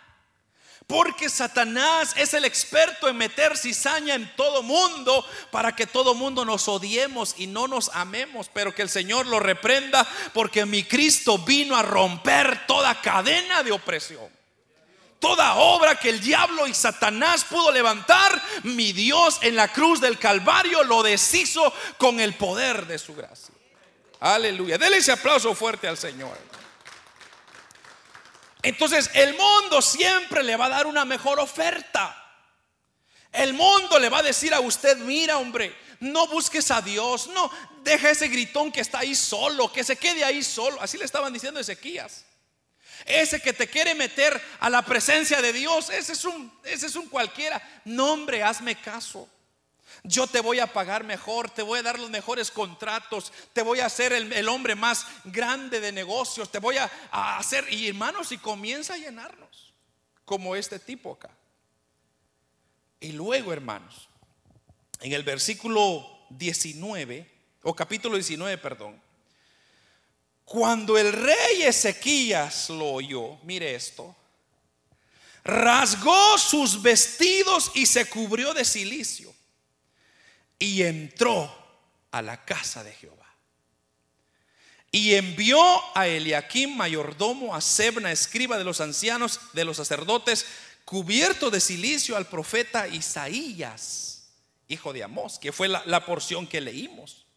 Porque Satanás es el experto en meter cizaña en todo mundo para que todo mundo nos odiemos y no nos amemos, pero que el Señor lo reprenda porque mi Cristo vino a romper toda cadena de opresión toda obra que el diablo y Satanás pudo levantar, mi Dios en la cruz del Calvario lo deshizo con el poder de su gracia. Aleluya. Dele ese aplauso fuerte al Señor. Entonces el mundo siempre le va a dar una mejor oferta. El mundo le va a decir a usted, mira hombre, no busques a Dios, no, deja ese gritón que está ahí solo, que se quede ahí solo. Así le estaban diciendo Ezequías. Ese que te quiere meter a la presencia de Dios, ese es un, ese es un cualquiera. No, hombre, hazme caso. Yo te voy a pagar mejor, te voy a dar los mejores contratos, te voy a hacer el, hombre más grande de negocios, te voy a, a hacer, y hermanos, y comienza a llenarnos, como este tipo acá. Y luego, hermanos, en el versículo 19, o capítulo 19, perdón, cuando el rey Ezequías lo oyó, mire esto, rasgó sus vestidos y se cubrió de silicio y entró a la casa de Jehová. Y envió a Eliakim, mayordomo, a Sebna, escriba de los ancianos, de los sacerdotes, cubierto de silicio al profeta Isaías, hijo de Amós, que fue la, la porción que leímos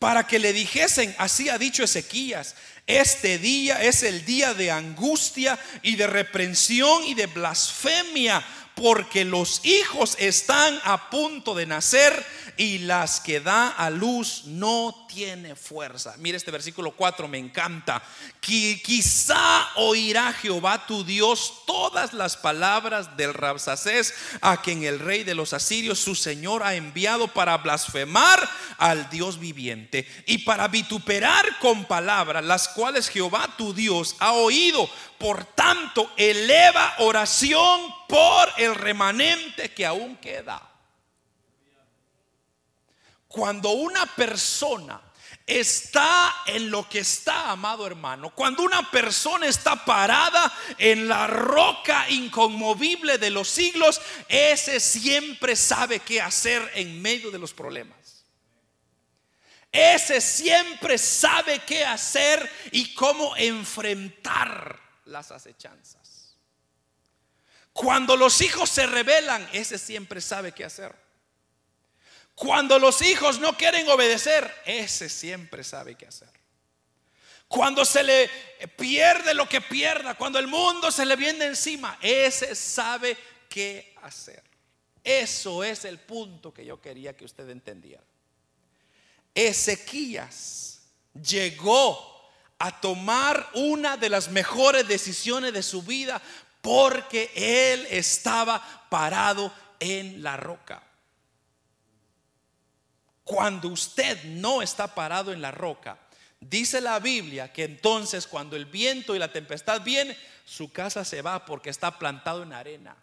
para que le dijesen, así ha dicho Ezequías, este día es el día de angustia y de reprensión y de blasfemia, porque los hijos están a punto de nacer y las que da a luz no tiene fuerza. Mire este versículo 4, me encanta. Quizá oirá Jehová tu Dios todas las palabras del Rabsacés a quien el rey de los asirios, su señor, ha enviado para blasfemar al Dios viviente y para vituperar con palabras las cuales Jehová tu Dios ha oído. Por tanto, eleva oración por el remanente que aún queda. Cuando una persona está en lo que está, amado hermano, cuando una persona está parada en la roca inconmovible de los siglos, ese siempre sabe qué hacer en medio de los problemas. Ese siempre sabe qué hacer y cómo enfrentar las acechanzas. Cuando los hijos se rebelan, ese siempre sabe qué hacer. Cuando los hijos no quieren obedecer, ese siempre sabe qué hacer. Cuando se le pierde lo que pierda, cuando el mundo se le viene encima, ese sabe qué hacer. Eso es el punto que yo quería que usted entendiera. Ezequías llegó a tomar una de las mejores decisiones de su vida porque él estaba parado en la roca. Cuando usted no está parado en la roca, dice la Biblia que entonces cuando el viento y la tempestad vienen, su casa se va porque está plantado en arena.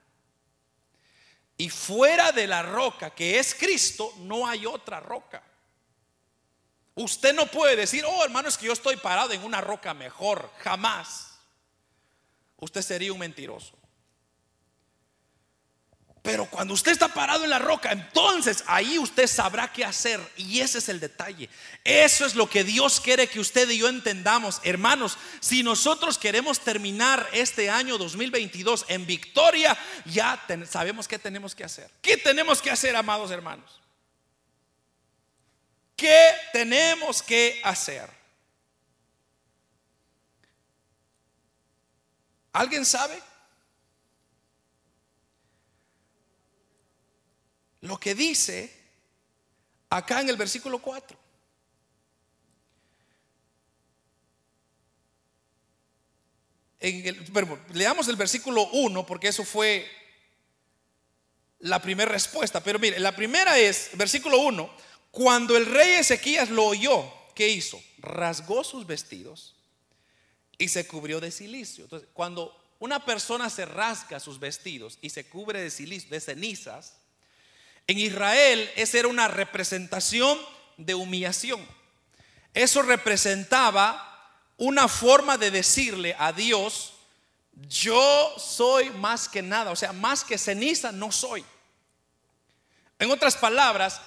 Y fuera de la roca que es Cristo, no hay otra roca. Usted no puede decir, oh hermano, es que yo estoy parado en una roca mejor. Jamás. Usted sería un mentiroso. Pero cuando usted está parado en la roca, entonces ahí usted sabrá qué hacer. Y ese es el detalle. Eso es lo que Dios quiere que usted y yo entendamos. Hermanos, si nosotros queremos terminar este año 2022 en victoria, ya sabemos qué tenemos que hacer. ¿Qué tenemos que hacer, amados hermanos? ¿Qué tenemos que hacer? ¿Alguien sabe? lo que dice acá en el versículo 4. En el, leamos el versículo 1 porque eso fue la primera respuesta. Pero mire, la primera es, versículo 1, cuando el rey Ezequías lo oyó, ¿qué hizo? Rasgó sus vestidos y se cubrió de silicio. Entonces, cuando una persona se rasga sus vestidos y se cubre de silicio, de cenizas, en Israel esa era una representación de humillación. Eso representaba una forma de decirle a Dios, yo soy más que nada, o sea, más que ceniza no soy. En otras palabras,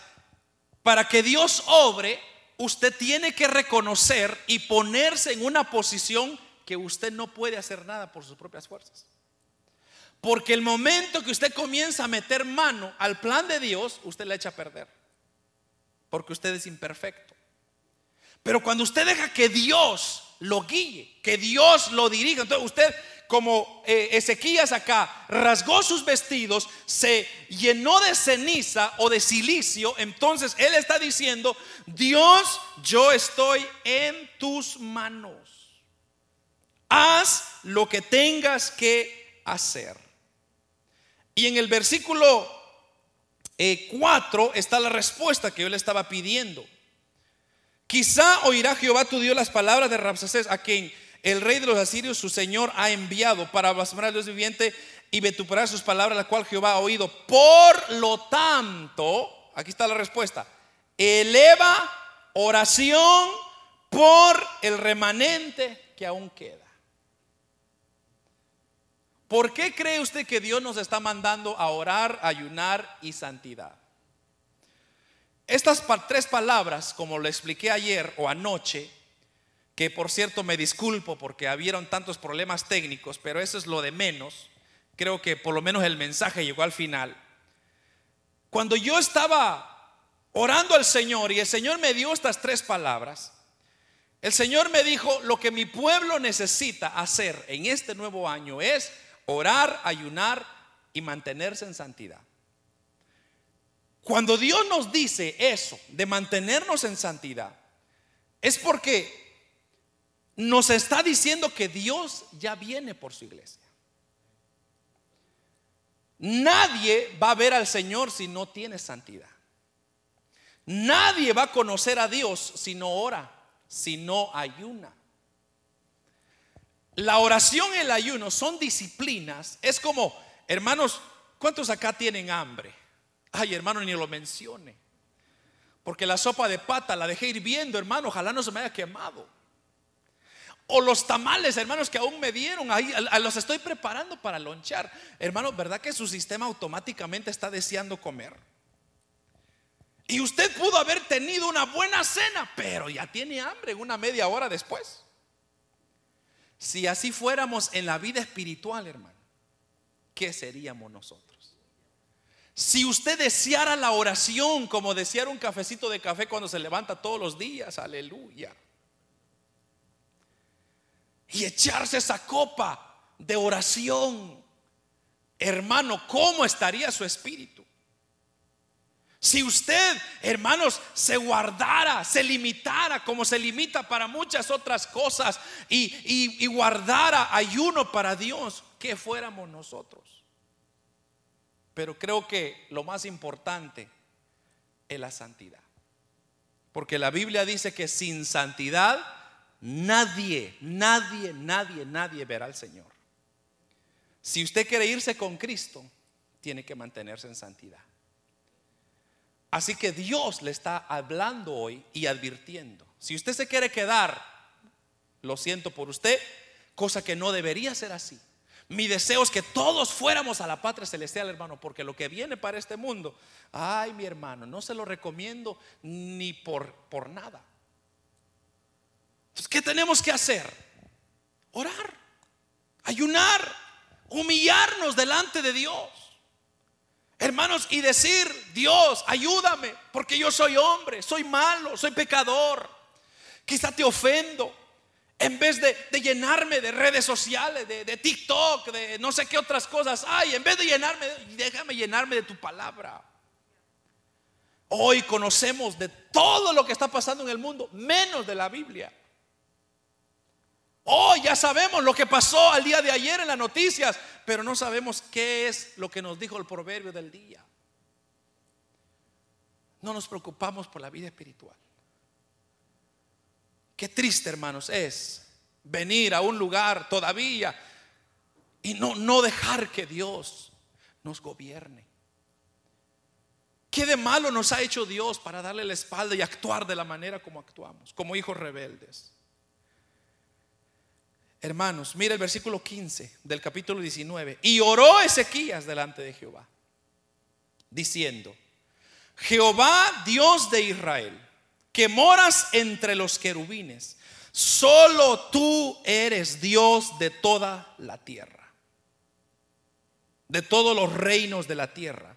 para que Dios obre, usted tiene que reconocer y ponerse en una posición que usted no puede hacer nada por sus propias fuerzas. Porque el momento que usted comienza a meter mano al plan de Dios, usted le echa a perder. Porque usted es imperfecto. Pero cuando usted deja que Dios lo guíe, que Dios lo dirija, entonces usted como eh, Ezequías acá rasgó sus vestidos, se llenó de ceniza o de silicio, entonces él está diciendo, Dios, yo estoy en tus manos. Haz lo que tengas que hacer. Y en el versículo 4 eh, está la respuesta que yo le estaba pidiendo. Quizá oirá Jehová tu Dios las palabras de Rapsacés, a quien el rey de los asirios, su señor, ha enviado para blasfemar al Dios viviente y vituperar sus palabras, la cual Jehová ha oído. Por lo tanto, aquí está la respuesta, eleva oración por el remanente que aún queda. ¿Por qué cree usted que Dios nos está mandando a orar, ayunar y santidad? Estas tres palabras, como lo expliqué ayer o anoche, que por cierto me disculpo porque habieron tantos problemas técnicos, pero eso es lo de menos. Creo que por lo menos el mensaje llegó al final. Cuando yo estaba orando al Señor y el Señor me dio estas tres palabras, el Señor me dijo, lo que mi pueblo necesita hacer en este nuevo año es orar, ayunar y mantenerse en santidad. Cuando Dios nos dice eso, de mantenernos en santidad, es porque nos está diciendo que Dios ya viene por su iglesia. Nadie va a ver al Señor si no tiene santidad. Nadie va a conocer a Dios si no ora, si no ayuna. La oración y el ayuno son disciplinas. Es como, hermanos, ¿cuántos acá tienen hambre? Ay, hermano, ni lo mencione. Porque la sopa de pata la dejé hirviendo, hermano, ojalá no se me haya quemado. O los tamales, hermanos, que aún me dieron, ahí los estoy preparando para lonchar. Hermano, ¿verdad que su sistema automáticamente está deseando comer? Y usted pudo haber tenido una buena cena, pero ya tiene hambre una media hora después. Si así fuéramos en la vida espiritual, hermano, ¿qué seríamos nosotros? Si usted deseara la oración como desear un cafecito de café cuando se levanta todos los días, aleluya. Y echarse esa copa de oración, hermano, ¿cómo estaría su espíritu? Si usted, hermanos, se guardara, se limitara como se limita para muchas otras cosas y, guardara ayuno para Dios, ¿qué fuéramos nosotros? Pero creo que lo más importante es la santidad. Porque la Biblia dice que sin santidad nadie, nadie, nadie, nadie verá al Señor. Si usted quiere irse con Cristo, tiene que mantenerse en santidad. Así que Dios le está hablando hoy y advirtiendo. Si usted se quiere quedar, lo siento por usted, cosa que no debería ser así. Mi deseo es que todos fuéramos a la patria celestial, hermano, porque lo que viene para este mundo, ay, mi hermano, no se lo recomiendo ni por, por nada. Entonces, ¿qué tenemos que hacer? Orar, ayunar, humillarnos delante de Dios. Hermanos, y decir, Dios, ayúdame, porque yo soy hombre, soy malo, soy pecador. Quizá te ofendo. En vez de, llenarme de redes sociales, de, de, TikTok, de no sé qué otras cosas hay, en vez de llenarme, déjame llenarme de tu palabra. Hoy conocemos de todo lo que está pasando en el mundo, menos de la Biblia. Hoy ya sabemos lo que pasó al día de ayer en las noticias, pero no sabemos qué es lo que nos dijo el proverbio del día. No nos preocupamos por la vida espiritual. Qué triste, hermanos, es venir a un lugar todavía y no, no dejar que Dios nos gobierne. ¿Qué de malo nos ha hecho Dios para darle la espalda y actuar de la manera como actuamos, como hijos rebeldes? Hermanos, mira el versículo 15 del capítulo 19. Y oró Ezequías delante de Jehová, diciendo, Jehová Dios de Israel que moras entre los querubines. Solo tú eres Dios de toda la tierra, de todos los reinos de la tierra.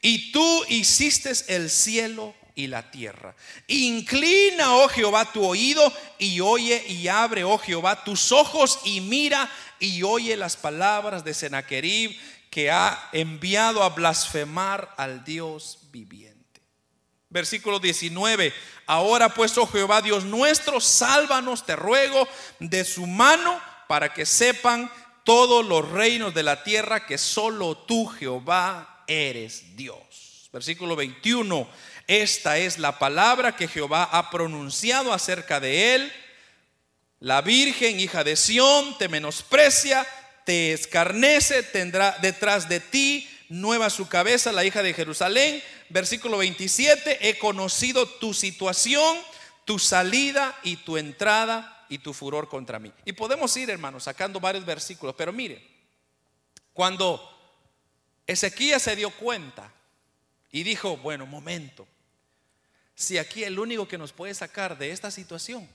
Y tú hiciste el cielo y la tierra. Inclina, oh Jehová, tu oído y oye y abre, oh Jehová, tus ojos y mira y oye las palabras de Sennacherib que ha enviado a blasfemar al Dios viviente. Versículo 19. Ahora pues, oh Jehová Dios nuestro, sálvanos, te ruego, de su mano, para que sepan todos los reinos de la tierra que solo tú, Jehová, eres Dios. Versículo 21. Esta es la palabra que Jehová ha pronunciado acerca de él. La Virgen, hija de Sión, te menosprecia, te escarnece, tendrá detrás de ti nueva su cabeza, la hija de Jerusalén. Versículo 27, he conocido tu situación, tu salida y tu entrada y tu furor contra mí. Y podemos ir, hermanos, sacando varios versículos, pero mire, cuando Ezequías se dio cuenta y dijo, bueno, momento, si aquí el único que nos puede sacar de esta situación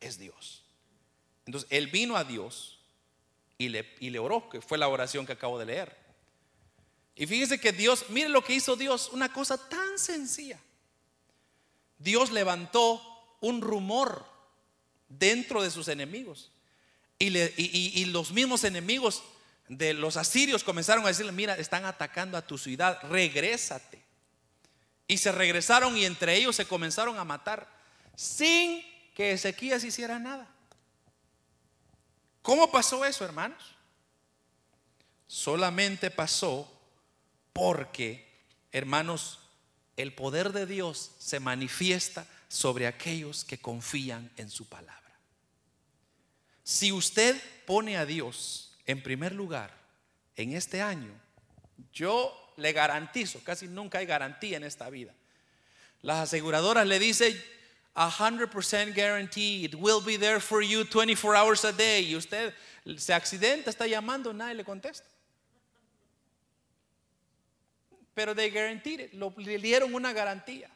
es Dios. Entonces, él vino a Dios y le, y oró, que fue la oración que acabo de leer. Y fíjese que Dios, mire lo que hizo Dios, una cosa tan sencilla. Dios levantó un rumor dentro de sus enemigos. Y, los mismos enemigos de los asirios comenzaron a decirle, mira, están atacando a tu ciudad, regrésate. Y se regresaron y entre ellos se comenzaron a matar sin que Ezequías hiciera nada. ¿Cómo pasó eso, hermanos? Solamente pasó porque, hermanos, el poder de Dios se manifiesta sobre aquellos que confían en su palabra. Si usted pone a Dios en primer lugar en este año, yo le garantizo, casi nunca hay garantía en esta vida. Las aseguradoras le dicen 100% guarantee, it will be there for you 24 hours a day. Y usted se accidenta, está llamando, nadie le contesta pero de guaranteed le dieron una garantía.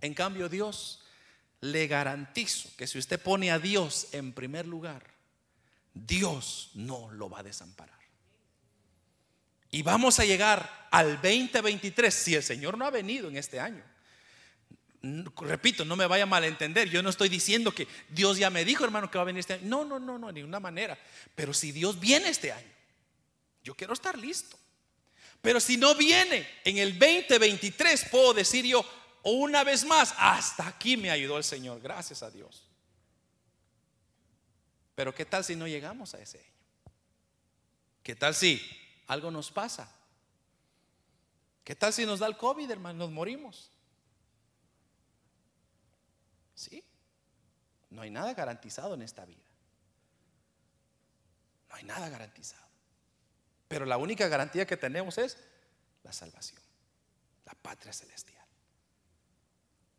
En cambio, Dios le garantizo que si usted pone a Dios en primer lugar, Dios no lo va a desamparar. Y vamos a llegar al 2023 si el Señor no ha venido en este año. Repito, no me vaya a malentender. Yo no estoy diciendo que Dios ya me dijo, hermano, que va a venir este año. No, no, no, no, de ninguna manera. Pero si Dios viene este año, yo quiero estar listo. Pero si no viene en el 2023, puedo decir yo una vez más, hasta aquí me ayudó el Señor, gracias a Dios. Pero ¿qué tal si no llegamos a ese año? ¿Qué tal si algo nos pasa? ¿Qué tal si nos da el COVID, hermano? Nos morimos. ¿Sí? No hay nada garantizado en esta vida. No hay nada garantizado. Pero la única garantía que tenemos es la salvación, la patria celestial.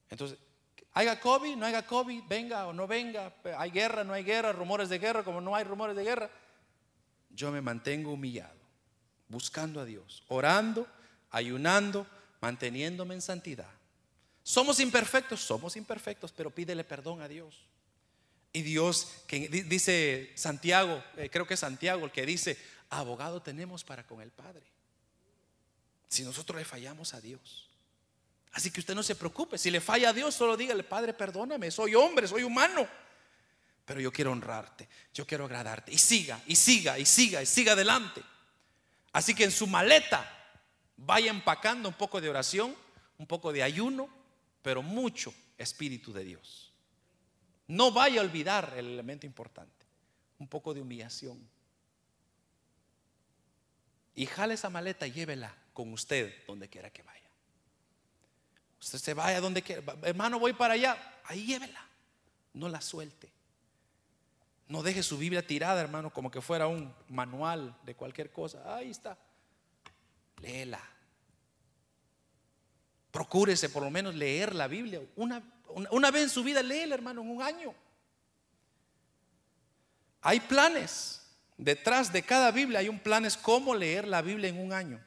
Entonces, haya COVID, no haya COVID, venga o no venga, hay guerra, no hay guerra, rumores de guerra, como no hay rumores de guerra. yo me mantengo humillado, buscando a Dios, orando, ayunando, manteniéndome en santidad. Somos imperfectos, somos imperfectos, pero pídele perdón a Dios. Y Dios, que dice Santiago, eh, creo que es Santiago el que dice, abogado tenemos para con el Padre. Si nosotros le fallamos a Dios. Así que usted no se preocupe, si le falla a Dios, solo dígale, Padre, perdóname, soy hombre, soy humano. Pero yo quiero honrarte, yo quiero agradarte. Y siga, y siga, y siga, y siga adelante. Así que en su maleta vaya empacando un poco de oración, un poco de ayuno, pero mucho Espíritu de Dios. No vaya a olvidar el elemento importante, un poco de humillación. Y jale esa maleta y llévela con usted donde quiera que vaya. Usted se vaya donde quiera. Hermano, voy para allá. Ahí llévela. No la suelte. No deje su Biblia tirada, hermano, como que fuera un manual de cualquier cosa. Ahí está. Léela. Procúrese por lo menos leer la Biblia. Una, una, vez en su vida, léela, hermano, en un año. Hay planes. Detrás de cada Biblia hay un plan es cómo leer la Biblia en un año.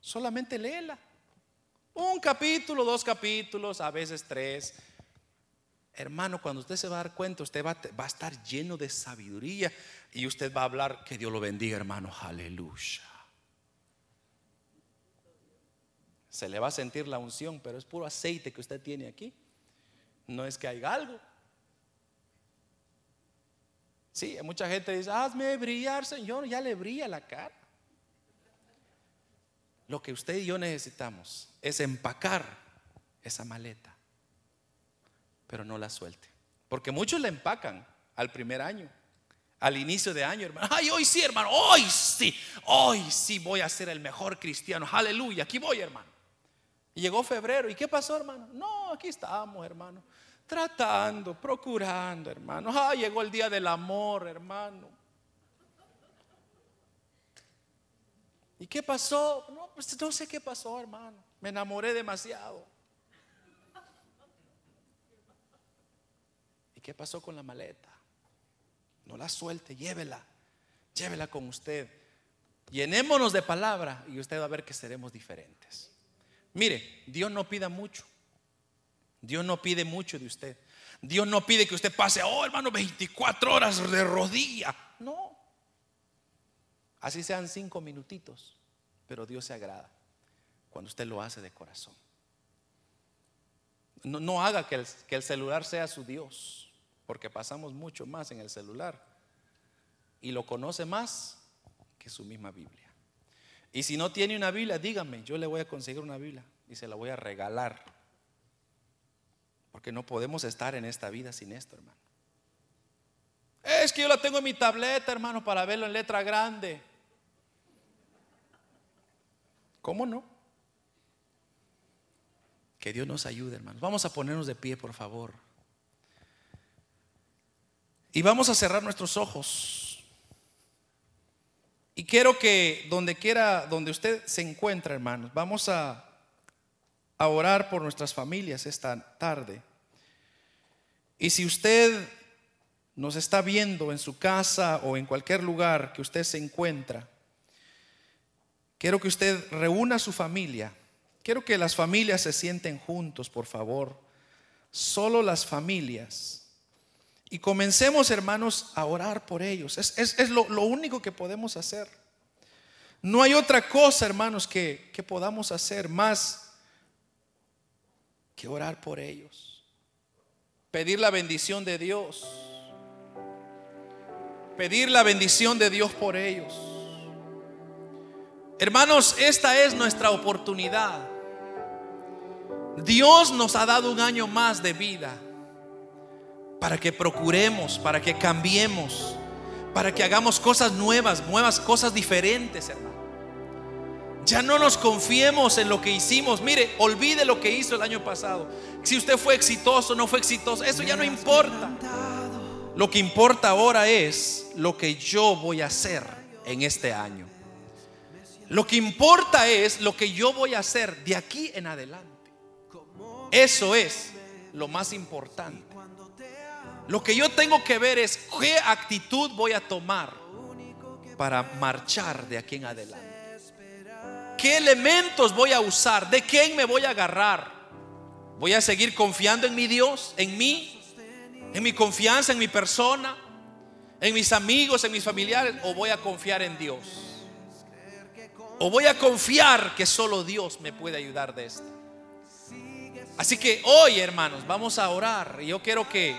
Solamente léela. Un capítulo, dos capítulos, a veces tres. Hermano, cuando usted se va a dar cuenta, usted va, a estar lleno de sabiduría y usted va a hablar, que Dios lo bendiga, hermano, aleluya. Se le va a sentir la unción, pero es puro aceite que usted tiene aquí. No es que haya algo. Sí, mucha gente dice, hazme brillar, Señor, ya le brilla la cara. Lo que usted y yo necesitamos es empacar esa maleta, pero no la suelte. Porque muchos la empacan al primer año, al inicio de año, hermano. Ay, hoy sí, hermano, hoy sí, hoy sí voy a ser el mejor cristiano. Aleluya, aquí voy, hermano. Y llegó febrero, ¿y qué pasó, hermano? No, aquí estamos, hermano. Tratando, procurando, hermano. Ah, llegó el día del amor, hermano. ¿Y qué pasó? No, pues no sé qué pasó, hermano. Me enamoré demasiado. Qué pasó con la maleta? No la suelte, llévela. Llévela con usted. Llenémonos de palabra y usted va a ver que seremos diferentes. Mire, Dios no pida mucho. Dios no pide mucho de usted. Dios no pide que usted pase, oh hermano, 24 horas de rodilla. No. Así sean cinco minutitos, pero Dios se agrada cuando usted lo hace de corazón. No, haga que el, que el celular sea su Dios, porque pasamos mucho más en el celular y lo conoce más que su misma Biblia. Y si no tiene una Biblia, dígame, yo le voy a conseguir una Biblia y se la voy a regalar. Porque no podemos estar en esta vida sin esto, hermano. Es que yo la tengo en mi tableta, hermano, para verlo en letra grande. ¿Cómo no? Que Dios nos ayude, hermanos. Vamos a ponernos de pie, por favor. Y vamos a cerrar nuestros ojos. Y quiero que donde quiera, donde usted se encuentra, hermanos, vamos a, a orar por nuestras familias esta tarde. Y si usted nos está viendo en su casa o en cualquier lugar que usted se encuentra, Quiero que usted reúna a su familia. Quiero que las familias se sienten juntos, por favor. Solo las familias. Y comencemos, hermanos, a orar por ellos. Es, lo, único que podemos hacer. No hay otra cosa, hermanos, que, que podamos hacer más que orar por ellos. Pedir la bendición de Dios. Pedir la bendición de Dios por ellos. Hermanos, esta es nuestra oportunidad. Dios nos ha dado un año más de vida para que procuremos, para que cambiemos, para que hagamos cosas nuevas, nuevas cosas diferentes, hermano. Ya no nos confiemos en lo que hicimos. Mire, olvide lo que hizo el año pasado. Si usted fue exitoso no fue exitoso, eso ya no importa. Lo que importa ahora es lo que yo voy a hacer en este año. Lo que importa es lo que yo voy a hacer de aquí en adelante. Eso es lo más importante. Lo que yo tengo que ver es qué actitud voy a tomar para marchar de aquí en adelante? ¿Qué elementos voy a usar? ¿De quién me voy a agarrar? ¿Voy a seguir confiando en mi Dios, en mí, en mi confianza, en mi persona, en mis amigos, en mis familiares? ¿O voy a confiar en Dios? ¿O voy a confiar que solo Dios me puede ayudar de esto? Así que hoy, hermanos, vamos a orar. Y yo quiero que